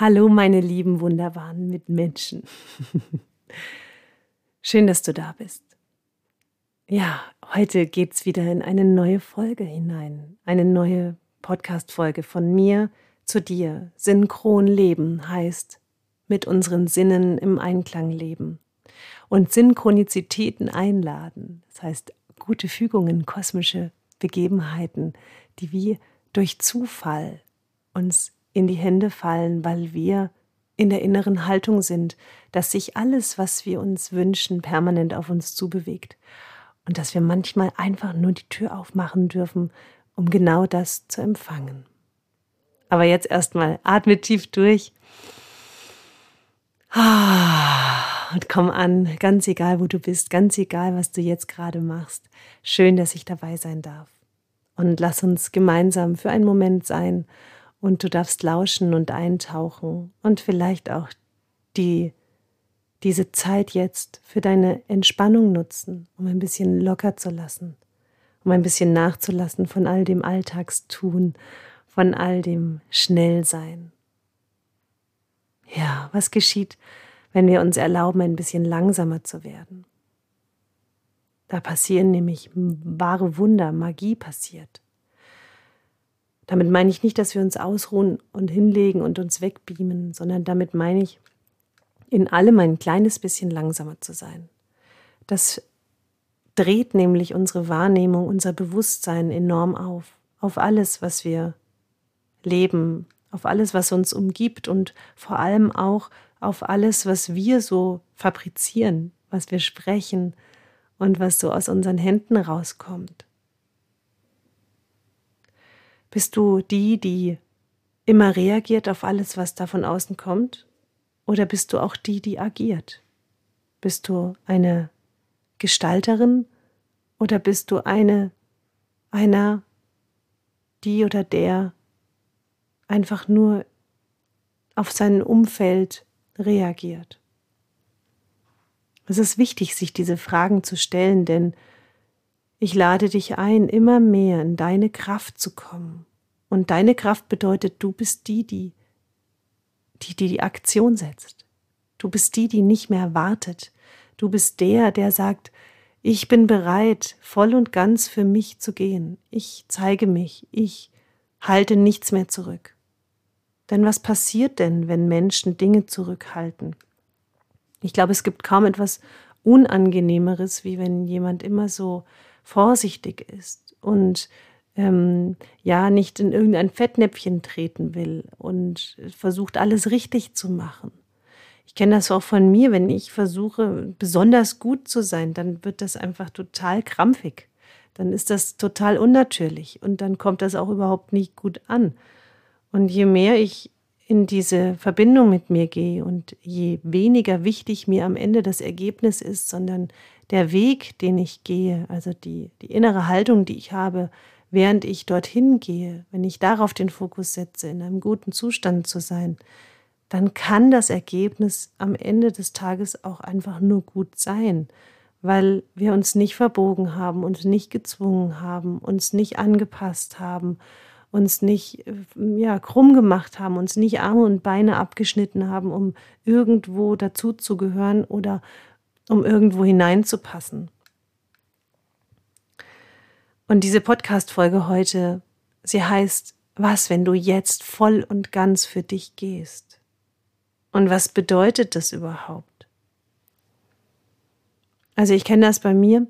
Hallo, meine lieben, wunderbaren Mitmenschen. Schön, dass du da bist. Ja, heute geht's wieder in eine neue Folge hinein. Eine neue Podcast-Folge von mir zu dir. Synchron leben heißt mit unseren Sinnen im Einklang leben. Und Synchronizitäten einladen. Das heißt, gute Fügungen, kosmische Begebenheiten, die wie durch Zufall uns in die Hände fallen, weil wir in der inneren Haltung sind, dass sich alles, was wir uns wünschen, permanent auf uns zubewegt und dass wir manchmal einfach nur die Tür aufmachen dürfen, um genau das zu empfangen. Aber jetzt erstmal atme tief durch und komm an, ganz egal, wo du bist, ganz egal, was du jetzt gerade machst. Schön, dass ich dabei sein darf. Und lass uns gemeinsam für einen Moment sein und du darfst lauschen und eintauchen und vielleicht auch die, diese Zeit jetzt für deine Entspannung nutzen, um ein bisschen locker zu lassen, um ein bisschen nachzulassen von all dem Alltagstun, von all dem Schnellsein. Ja, was geschieht, wenn wir uns erlauben, ein bisschen langsamer zu werden? Da passieren nämlich wahre Wunder, Magie passiert. Damit meine ich nicht, dass wir uns ausruhen und hinlegen und uns wegbeamen, sondern damit meine ich, in allem ein kleines bisschen langsamer zu sein. Das dreht nämlich unsere Wahrnehmung, unser Bewusstsein enorm auf, auf alles, was wir leben, auf alles, was uns umgibt und vor allem auch auf alles, was wir so fabrizieren, was wir sprechen und was so aus unseren Händen rauskommt. Bist du die, die immer reagiert auf alles, was da von außen kommt? Oder bist du auch die, die agiert? Bist du eine Gestalterin oder bist du eine, einer, die oder der einfach nur auf sein Umfeld reagiert? Es ist wichtig, sich diese Fragen zu stellen, denn ich lade dich ein, immer mehr in deine Kraft zu kommen. Und deine Kraft bedeutet, du bist die, die die, die, die Aktion setzt. Du bist die, die nicht mehr wartet. Du bist der, der sagt, ich bin bereit, voll und ganz für mich zu gehen. Ich zeige mich. Ich halte nichts mehr zurück. Denn was passiert denn, wenn Menschen Dinge zurückhalten? Ich glaube, es gibt kaum etwas Unangenehmeres, wie wenn jemand immer so vorsichtig ist und ähm, ja nicht in irgendein Fettnäpfchen treten will und versucht alles richtig zu machen. Ich kenne das auch von mir, wenn ich versuche, besonders gut zu sein, dann wird das einfach total krampfig. Dann ist das total unnatürlich und dann kommt das auch überhaupt nicht gut an. Und je mehr ich in diese Verbindung mit mir gehe und je weniger wichtig mir am Ende das Ergebnis ist, sondern der Weg, den ich gehe, also die, die innere Haltung, die ich habe, während ich dorthin gehe, wenn ich darauf den Fokus setze, in einem guten Zustand zu sein, dann kann das Ergebnis am Ende des Tages auch einfach nur gut sein, weil wir uns nicht verbogen haben, uns nicht gezwungen haben, uns nicht angepasst haben, uns nicht äh, ja, krumm gemacht haben, uns nicht Arme und Beine abgeschnitten haben, um irgendwo dazuzugehören oder um irgendwo hineinzupassen. Und diese Podcast-Folge heute, sie heißt, was, wenn du jetzt voll und ganz für dich gehst? Und was bedeutet das überhaupt? Also ich kenne das bei mir,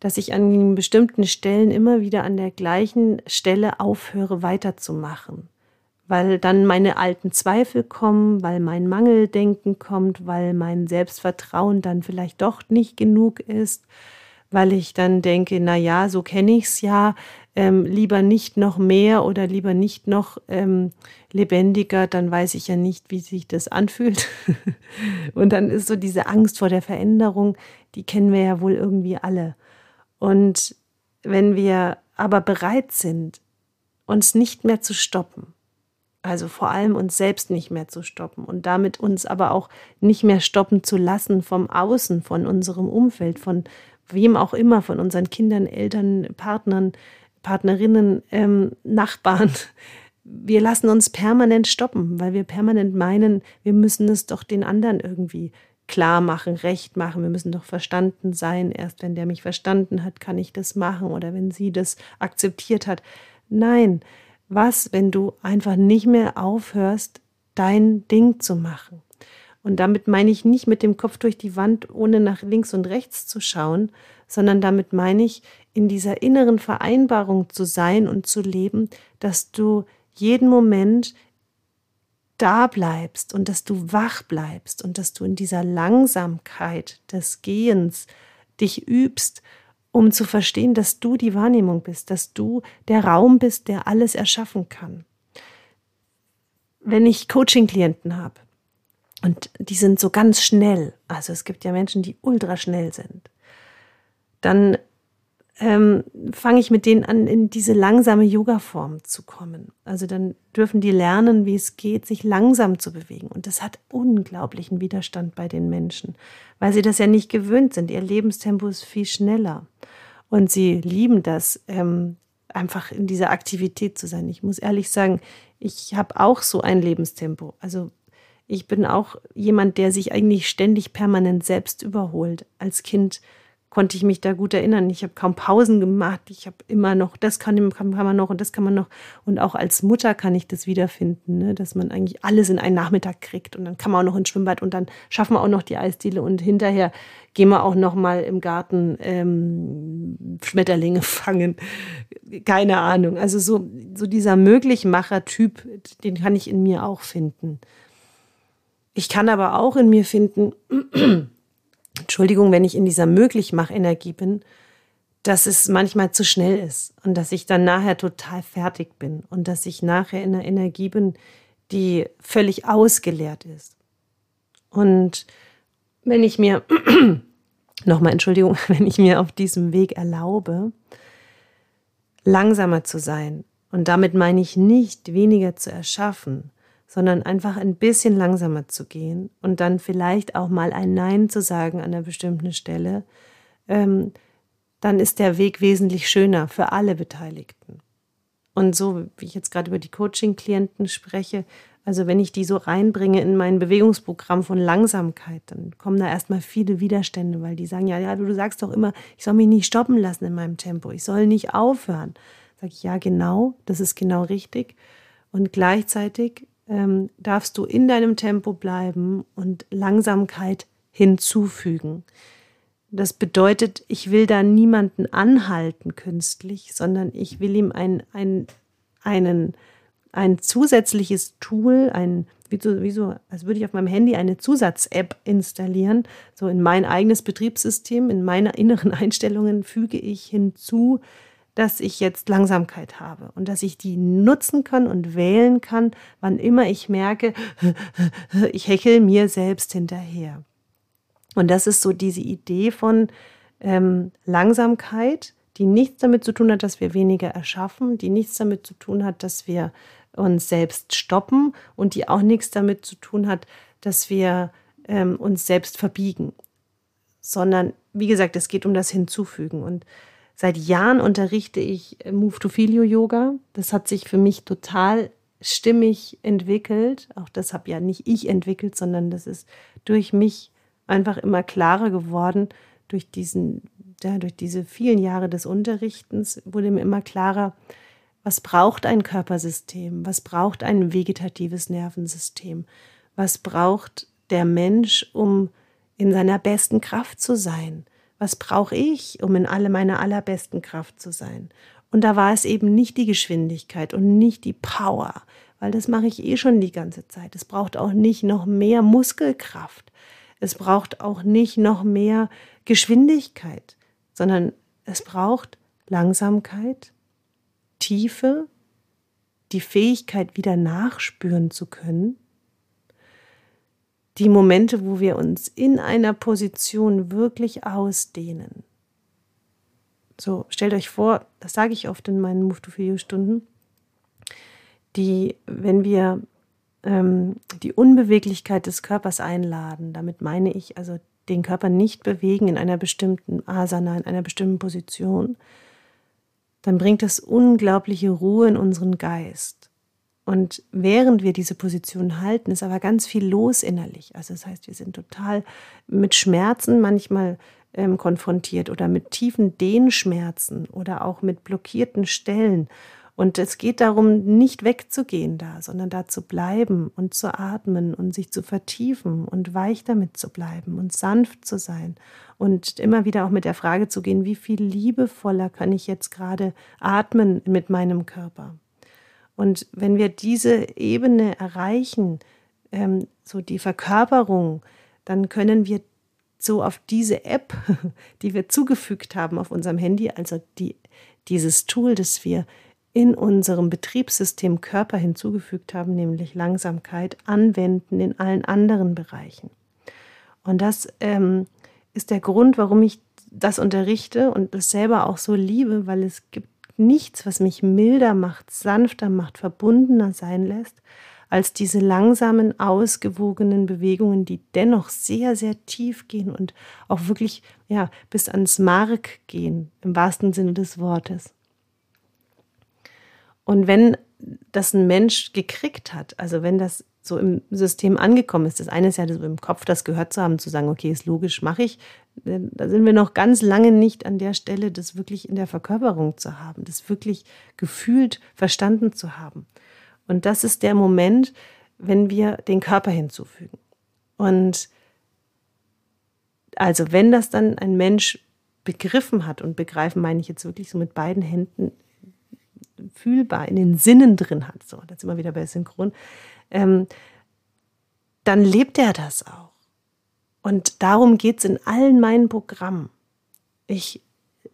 dass ich an bestimmten Stellen immer wieder an der gleichen Stelle aufhöre weiterzumachen, weil dann meine alten Zweifel kommen, weil mein Mangeldenken kommt, weil mein Selbstvertrauen dann vielleicht doch nicht genug ist, weil ich dann denke, na ja, so kenne ich es ja, ähm, lieber nicht noch mehr oder lieber nicht noch ähm, lebendiger, dann weiß ich ja nicht, wie sich das anfühlt. und dann ist so diese Angst vor der Veränderung, die kennen wir ja wohl irgendwie alle. Und wenn wir aber bereit sind, uns nicht mehr zu stoppen, also vor allem uns selbst nicht mehr zu stoppen und damit uns aber auch nicht mehr stoppen zu lassen vom Außen, von unserem Umfeld, von wem auch immer, von unseren Kindern, Eltern, Partnern, Partnerinnen, ähm, Nachbarn, wir lassen uns permanent stoppen, weil wir permanent meinen, wir müssen es doch den anderen irgendwie klar machen, recht machen. Wir müssen doch verstanden sein. Erst wenn der mich verstanden hat, kann ich das machen oder wenn sie das akzeptiert hat. Nein, was, wenn du einfach nicht mehr aufhörst, dein Ding zu machen? Und damit meine ich nicht mit dem Kopf durch die Wand, ohne nach links und rechts zu schauen, sondern damit meine ich, in dieser inneren Vereinbarung zu sein und zu leben, dass du jeden Moment da bleibst und dass du wach bleibst und dass du in dieser Langsamkeit des Gehens dich übst, um zu verstehen, dass du die Wahrnehmung bist, dass du der Raum bist, der alles erschaffen kann. Wenn ich Coaching-Klienten habe und die sind so ganz schnell, also es gibt ja Menschen, die ultra schnell sind, dann ähm, fange ich mit denen an, in diese langsame Yoga-Form zu kommen. Also dann dürfen die lernen, wie es geht, sich langsam zu bewegen. Und das hat unglaublichen Widerstand bei den Menschen, weil sie das ja nicht gewöhnt sind. Ihr Lebenstempo ist viel schneller. Und sie lieben das, ähm, einfach in dieser Aktivität zu sein. Ich muss ehrlich sagen, ich habe auch so ein Lebenstempo. Also ich bin auch jemand, der sich eigentlich ständig permanent selbst überholt. Als Kind konnte ich mich da gut erinnern. Ich habe kaum Pausen gemacht. Ich habe immer noch, das kann, kann, man noch und das kann man noch. Und auch als Mutter kann ich das wiederfinden, ne? dass man eigentlich alles in einen Nachmittag kriegt und dann kann man auch noch ins Schwimmbad und dann schaffen wir auch noch die Eisdiele und hinterher gehen wir auch noch mal im Garten ähm, Schmetterlinge fangen. Keine Ahnung. Also so, so dieser Möglichmacher-Typ, den kann ich in mir auch finden. Ich kann aber auch in mir finden, Entschuldigung, wenn ich in dieser Möglichmachenergie bin, dass es manchmal zu schnell ist und dass ich dann nachher total fertig bin und dass ich nachher in einer Energie bin, die völlig ausgeleert ist. Und wenn ich mir, nochmal Entschuldigung, wenn ich mir auf diesem Weg erlaube, langsamer zu sein, und damit meine ich nicht weniger zu erschaffen, sondern einfach ein bisschen langsamer zu gehen und dann vielleicht auch mal ein Nein zu sagen an einer bestimmten Stelle, ähm, dann ist der Weg wesentlich schöner für alle Beteiligten. Und so, wie ich jetzt gerade über die Coaching-Klienten spreche, also wenn ich die so reinbringe in mein Bewegungsprogramm von Langsamkeit, dann kommen da erstmal viele Widerstände, weil die sagen, ja, ja, du sagst doch immer, ich soll mich nicht stoppen lassen in meinem Tempo, ich soll nicht aufhören. Sag ich, ja, genau, das ist genau richtig. Und gleichzeitig ähm, darfst du in deinem Tempo bleiben und Langsamkeit hinzufügen. Das bedeutet, ich will da niemanden anhalten künstlich, sondern ich will ihm ein, ein, einen, ein zusätzliches Tool, ein, wie so, wie so, als würde ich auf meinem Handy eine Zusatz-App installieren. So in mein eigenes Betriebssystem, in meine inneren Einstellungen füge ich hinzu, dass ich jetzt Langsamkeit habe und dass ich die nutzen kann und wählen kann, wann immer ich merke, ich heckel mir selbst hinterher. Und das ist so diese Idee von ähm, Langsamkeit, die nichts damit zu tun hat, dass wir weniger erschaffen, die nichts damit zu tun hat, dass wir uns selbst stoppen und die auch nichts damit zu tun hat, dass wir ähm, uns selbst verbiegen, sondern wie gesagt, es geht um das Hinzufügen und Seit Jahren unterrichte ich Move to Filio Yoga. Das hat sich für mich total stimmig entwickelt. Auch das habe ja nicht ich entwickelt, sondern das ist durch mich einfach immer klarer geworden. Durch diesen, ja, durch diese vielen Jahre des Unterrichtens wurde mir immer klarer, was braucht ein Körpersystem? Was braucht ein vegetatives Nervensystem? Was braucht der Mensch, um in seiner besten Kraft zu sein? Was brauche ich, um in alle meiner allerbesten Kraft zu sein? Und da war es eben nicht die Geschwindigkeit und nicht die Power, weil das mache ich eh schon die ganze Zeit. Es braucht auch nicht noch mehr Muskelkraft. Es braucht auch nicht noch mehr Geschwindigkeit, sondern es braucht Langsamkeit, Tiefe, die Fähigkeit, wieder nachspüren zu können die Momente, wo wir uns in einer Position wirklich ausdehnen. So, stellt euch vor, das sage ich oft in meinen Move to Feel Stunden, die, wenn wir ähm, die Unbeweglichkeit des Körpers einladen, damit meine ich also den Körper nicht bewegen in einer bestimmten Asana, in einer bestimmten Position, dann bringt das unglaubliche Ruhe in unseren Geist. Und während wir diese Position halten, ist aber ganz viel los innerlich. Also das heißt, wir sind total mit Schmerzen manchmal ähm, konfrontiert oder mit tiefen Dehnschmerzen oder auch mit blockierten Stellen. Und es geht darum, nicht wegzugehen da, sondern da zu bleiben und zu atmen und sich zu vertiefen und weich damit zu bleiben und sanft zu sein und immer wieder auch mit der Frage zu gehen, wie viel liebevoller kann ich jetzt gerade atmen mit meinem Körper. Und wenn wir diese Ebene erreichen, ähm, so die Verkörperung, dann können wir so auf diese App, die wir zugefügt haben auf unserem Handy, also die, dieses Tool, das wir in unserem Betriebssystem Körper hinzugefügt haben, nämlich Langsamkeit, anwenden in allen anderen Bereichen. Und das ähm, ist der Grund, warum ich das unterrichte und das selber auch so liebe, weil es gibt nichts, was mich milder macht, sanfter macht, verbundener sein lässt, als diese langsamen, ausgewogenen Bewegungen, die dennoch sehr, sehr tief gehen und auch wirklich ja, bis ans Mark gehen, im wahrsten Sinne des Wortes. Und wenn das ein Mensch gekriegt hat, also wenn das so im System angekommen ist, das eine ist ja so im Kopf das gehört zu haben, zu sagen, okay, ist logisch, mache ich, da sind wir noch ganz lange nicht an der Stelle, das wirklich in der Verkörperung zu haben, das wirklich gefühlt verstanden zu haben. Und das ist der Moment, wenn wir den Körper hinzufügen. Und also wenn das dann ein Mensch begriffen hat, und begreifen meine ich jetzt wirklich so mit beiden Händen fühlbar in den Sinnen drin hat, so, das immer wieder bei Synchron, ähm, dann lebt er das auch. Und darum geht es in allen meinen Programmen. Ich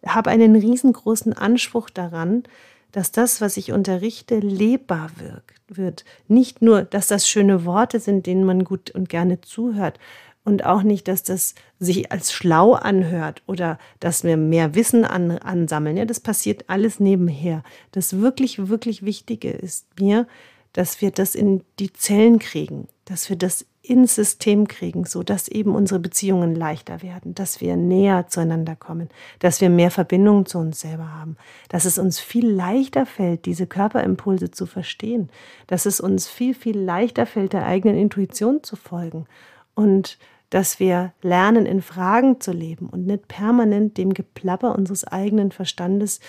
habe einen riesengroßen Anspruch daran, dass das, was ich unterrichte, lebbar wirkt, wird. Nicht nur, dass das schöne Worte sind, denen man gut und gerne zuhört, und auch nicht, dass das sich als schlau anhört oder dass wir mehr Wissen an, ansammeln. Ja, das passiert alles nebenher. Das wirklich, wirklich Wichtige ist mir, dass wir das in die Zellen kriegen, dass wir das ins System kriegen, so dass eben unsere Beziehungen leichter werden, dass wir näher zueinander kommen, dass wir mehr Verbindung zu uns selber haben, dass es uns viel leichter fällt, diese Körperimpulse zu verstehen, dass es uns viel, viel leichter fällt, der eigenen Intuition zu folgen und dass wir lernen, in Fragen zu leben und nicht permanent dem Geplapper unseres eigenen Verstandes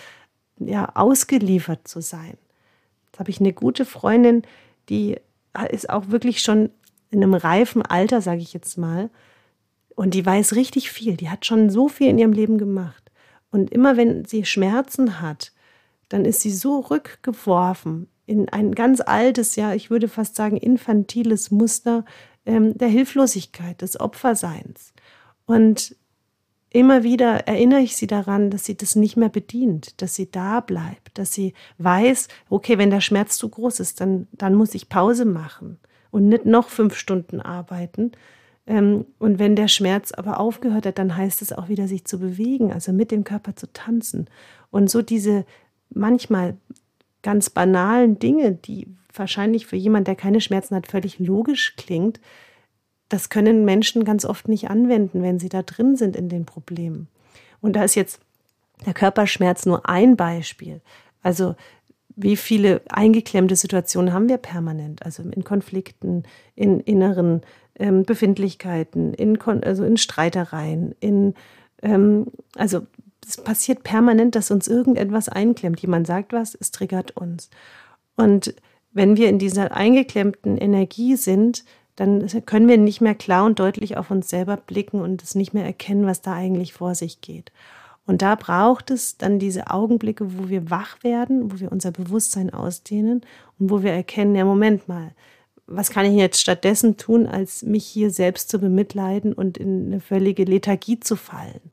ja, ausgeliefert zu sein. Jetzt habe ich eine gute Freundin, die ist auch wirklich schon in einem reifen Alter, sage ich jetzt mal, und die weiß richtig viel. Die hat schon so viel in ihrem Leben gemacht. Und immer wenn sie Schmerzen hat, dann ist sie so rückgeworfen in ein ganz altes, ja, ich würde fast sagen, infantiles Muster ähm, der Hilflosigkeit, des Opferseins. Und immer wieder erinnere ich sie daran, dass sie das nicht mehr bedient, dass sie da bleibt, dass sie weiß, okay, wenn der Schmerz zu groß ist, dann, dann muss ich Pause machen und nicht noch fünf Stunden arbeiten. Ähm, und wenn der Schmerz aber aufgehört hat, dann heißt es auch wieder, sich zu bewegen, also mit dem Körper zu tanzen. Und so diese manchmal ganz banalen Dinge, die wahrscheinlich für jemanden, der keine Schmerzen hat, völlig logisch klingt, das können Menschen ganz oft nicht anwenden, wenn sie da drin sind in den Problemen. Und da ist jetzt der Körperschmerz nur ein Beispiel. Also wie viele eingeklemmte Situationen haben wir permanent? Also in Konflikten, in inneren ähm, Befindlichkeiten, in, also in Streitereien, in ähm, also es passiert permanent, dass uns irgendetwas einklemmt. Jemand sagt was, es triggert uns. Und wenn wir in dieser eingeklemmten Energie sind, dann können wir nicht mehr klar und deutlich auf uns selber blicken und es nicht mehr erkennen, was da eigentlich vor sich geht. Und da braucht es dann diese Augenblicke, wo wir wach werden, wo wir unser Bewusstsein ausdehnen und wo wir erkennen, ja, Moment mal, was kann ich jetzt stattdessen tun, als mich hier selbst zu bemitleiden und in eine völlige Lethargie zu fallen?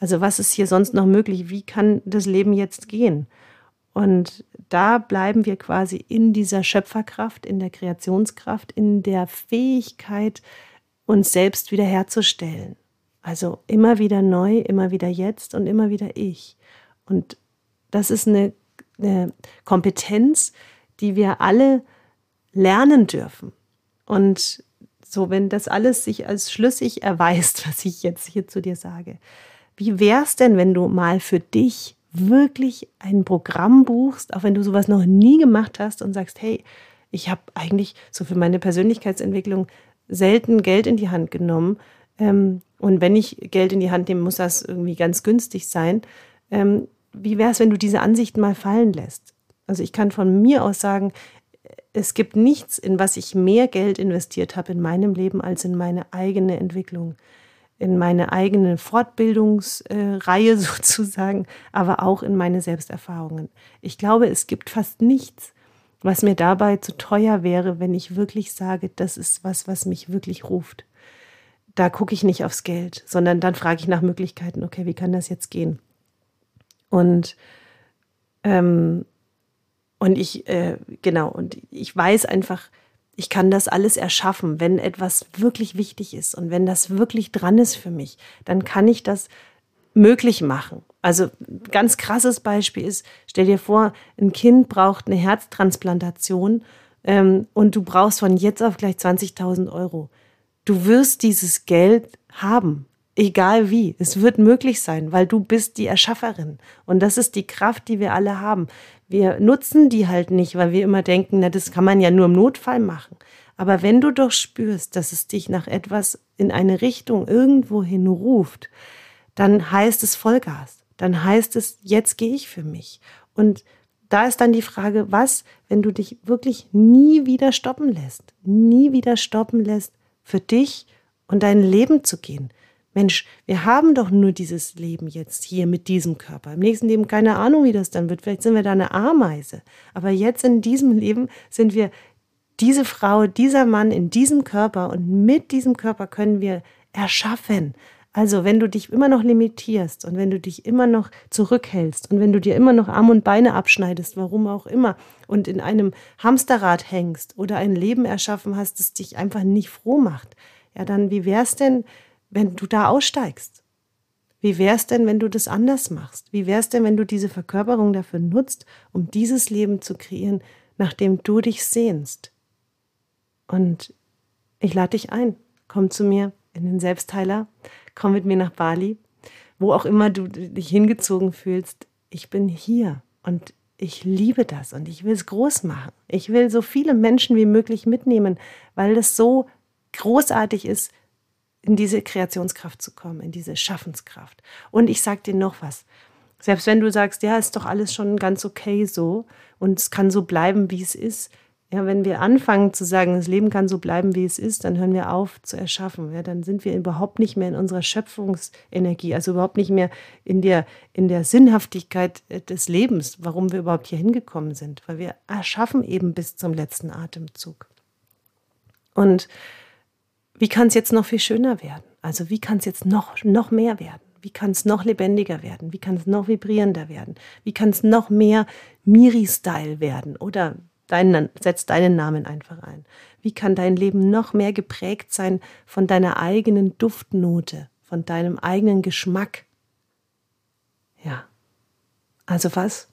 Also was ist hier sonst noch möglich? Wie kann das Leben jetzt gehen? Und da bleiben wir quasi in dieser Schöpferkraft, in der Kreationskraft, in der Fähigkeit, uns selbst wiederherzustellen. Also immer wieder neu, immer wieder jetzt und immer wieder ich. Und das ist eine, eine Kompetenz, die wir alle lernen dürfen. Und so, wenn das alles sich als schlüssig erweist, was ich jetzt hier zu dir sage, wie wäre es denn, wenn du mal für dich wirklich ein Programm buchst, auch wenn du sowas noch nie gemacht hast und sagst, hey, Ich habe eigentlich so für meine Persönlichkeitsentwicklung selten Geld in die Hand genommen. Ähm, und wenn ich Geld in die Hand nehme, muss das irgendwie ganz günstig sein. Ähm, wie wäre es, wenn du diese Ansichten mal fallen lässt? Also ich kann von mir aus sagen, es gibt nichts, in was ich mehr Geld investiert habe in meinem Leben als in meine eigene Entwicklung, in meine eigene Fortbildungsreihe sozusagen, aber auch in meine Selbsterfahrungen. Ich glaube, es gibt fast nichts, was mir dabei zu teuer wäre, wenn ich wirklich sage, das ist was, was mich wirklich ruft. Da gucke ich nicht aufs Geld, sondern dann frage ich nach Möglichkeiten, okay, wie kann das jetzt gehen? Und ähm, und ich, äh, genau, und ich weiß einfach, ich kann das alles erschaffen, wenn etwas wirklich wichtig ist und wenn das wirklich dran ist für mich, dann kann ich das möglich machen. Also ganz krasses Beispiel ist, stell dir vor, ein Kind braucht eine Herztransplantation ähm, und du brauchst von jetzt auf gleich 20.000 Euro. Du wirst dieses Geld haben egal wie. Es wird möglich sein, weil du bist die Erschafferin. Und das ist die Kraft, die wir alle haben. Wir nutzen die halt nicht, weil wir immer denken, na, das kann man ja nur im Notfall machen. Aber wenn du doch spürst, dass es dich nach etwas in eine Richtung irgendwo hin ruft, dann heißt es Vollgas. Dann heißt es, jetzt gehe ich für mich. Und da ist dann die Frage, was, wenn du dich wirklich nie wieder stoppen lässt, nie wieder stoppen lässt, für dich und dein Leben zu gehen. Mensch, wir haben doch nur dieses Leben jetzt hier mit diesem Körper. Im nächsten Leben keine Ahnung, wie das dann wird. Vielleicht sind wir da eine Ameise. Aber jetzt in diesem Leben sind wir diese Frau, dieser Mann in diesem Körper und mit diesem Körper können wir erschaffen. Also, wenn du dich immer noch limitierst und wenn du dich immer noch zurückhältst und wenn du dir immer noch Arme und Beine abschneidest, warum auch immer, und in einem Hamsterrad hängst oder ein Leben erschaffen hast, das dich einfach nicht froh macht, ja, dann wie wär's denn, wenn du da aussteigst? Wie wäre es denn, wenn du das anders machst? Wie wäre es denn, wenn du diese Verkörperung dafür nutzt, um dieses Leben zu kreieren, nach dem du dich sehnst? Und ich lade dich ein. Komm zu mir in den Selbstheiler. Komm mit mir nach Bali. Wo auch immer du dich hingezogen fühlst. Ich bin hier und ich liebe das und ich will es groß machen. Ich will so viele Menschen wie möglich mitnehmen, weil es so großartig ist, in diese Kreationskraft zu kommen, in diese Schaffenskraft. Und ich sage dir noch was. Selbst wenn du sagst, ja, ist doch alles schon ganz okay so und es kann so bleiben, wie es ist. Ja, wenn wir anfangen zu sagen, das Leben kann so bleiben, wie es ist, dann hören wir auf zu erschaffen. Ja, dann sind wir überhaupt nicht mehr in unserer Schöpfungsenergie, also überhaupt nicht mehr in der, in der Sinnhaftigkeit äh, des Lebens, warum wir überhaupt hier hingekommen sind, weil wir erschaffen eben bis zum letzten Atemzug. Und wie kann es jetzt noch viel schöner werden? Also wie kann es jetzt noch, noch mehr werden? Wie kann es noch lebendiger werden? Wie kann es noch vibrierender werden? Wie kann es noch mehr Miri-Style werden? Oder dein, setz deinen Namen einfach ein. Wie kann dein Leben noch mehr geprägt sein von deiner eigenen Duftnote, von deinem eigenen Geschmack? Ja. Also was,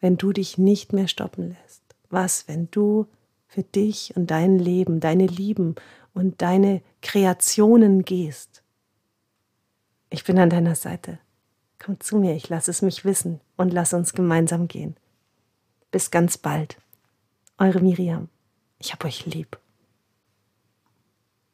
wenn du dich nicht mehr stoppen lässt? Was, wenn du für dich und dein Leben, deine Lieben und deine Kreationen gehst. Ich bin an deiner Seite. Komm zu mir, ich lasse es mich wissen und lass uns gemeinsam gehen. Bis ganz bald. Eure Miriam. Ich hab euch lieb.